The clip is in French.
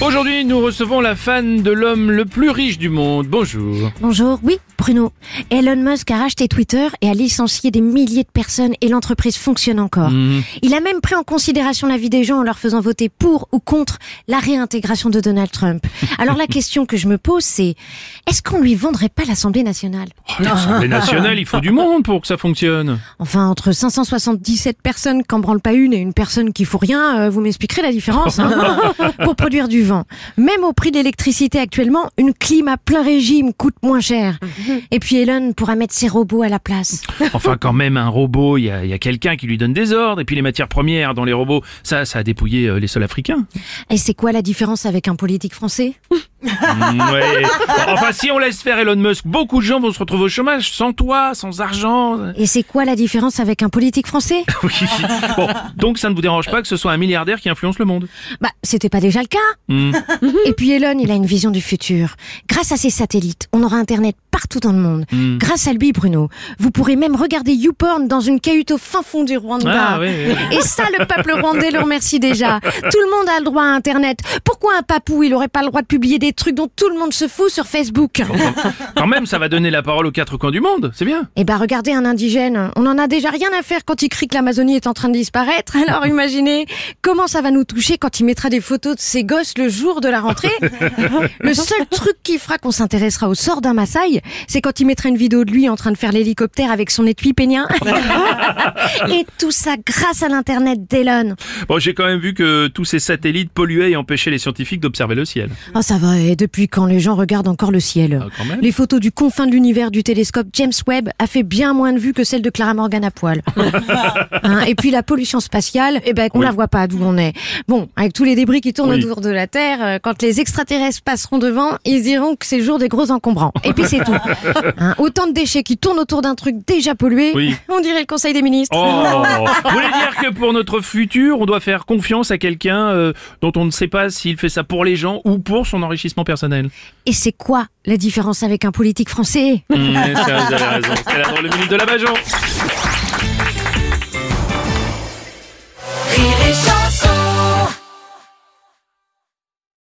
Aujourd'hui, nous recevons la fan de l'homme le plus riche du monde. Bonjour. Bonjour, oui, Bruno. Elon Musk a racheté Twitter et a licencié des milliers de personnes et l'entreprise fonctionne encore. Il a même pris en considération la vie des gens en leur faisant voter pour ou contre la réintégration de Donald Trump. Alors la question que je me pose, c'est est-ce qu'on lui vendrait pas l'Assemblée nationale? L'Assemblée nationale, il faut du monde pour que ça fonctionne. Enfin, entre 577 personnes qui en branlent pas une et une personne qui fout rien, euh, vous m'expliquerez la différence hein pour produire du vent. Même au prix de l'électricité actuellement, une clim à plein régime coûte moins cher. Et puis Elon pourra mettre ses robots à la place. Enfin, quand même, un robot, il y a, y a quelqu'un qui lui donne des ordres. Et puis les matières premières dans les robots, ça, ça a dépouillé euh, les sols africains. Et c'est quoi la différence avec un politique français? Mm, ouais. Enfin, si on laisse faire Elon Musk, beaucoup de gens vont se retrouver au chômage, sans toit, sans argent. Et c'est quoi la différence avec un politique français Oui. Bon, donc ça ne vous dérange pas que ce soit un milliardaire qui influence le monde Bah, c'était pas déjà le cas. Hmm. Et puis Elon, il a une vision du futur. Grâce à ses satellites, on aura Internet partout dans le monde. Hmm. Grâce à lui, Bruno, vous pourrez même regarder YouPorn dans une cahute au fin fond du Rwanda. Ah, oui, oui, oui. Et ça, le peuple rwandais le remercie déjà. Tout le monde a le droit à Internet. Pourquoi un papou, il aurait pas le droit de publier des trucs dont tout le monde se fout sur Facebook Quand même, ça va donner la parole aux quatre coins du monde, c'est bien. Eh ben, regardez un indigène. On en a déjà rien à faire quand il crie que l'Amazonie est en train de disparaître. Alors imaginez comment ça va nous toucher quand il mettra des photos de ses gosses le jour de la rentrée. Le seul truc qui fera qu'on s'intéressera au sort d'un Maasai, c'est quand il mettra une vidéo de lui en train de faire l'hélicoptère avec son étui pénien. Et tout ça grâce à l'internet d'Elon. Bon, j'ai quand même vu que tous ces satellites polluaient et empêchaient les scientifiques d'observer le ciel. Oh ça va, et depuis quand les gens regardent encore le ciel Ah. Les photos du confin de l'univers du télescope James Webb a fait bien moins de vues que celle de Clara Morgan à poil. Hein, et puis la pollution spatiale, eh ben on Oui. la voit pas d'où on est. Bon, avec tous les débris qui tournent Oui. autour de la Terre, euh, quand les extraterrestres passeront devant, ils diront que c'est jour des gros encombrants. Et puis c'est tout. Hein, autant de déchets qui tournent autour d'un truc déjà pollué, Oui. on dirait le Conseil des ministres. Oh Vous voulez dire que pour notre futur, on doit faire confiance à quelqu'un euh, dont on ne sait pas s'il fait ça pour les gens ou pour son enrichissement personnel Et c'est quoi la différence avec un politique français? Mmh, ça, vous avez raison. C'est la drôle de minute de la Bajon.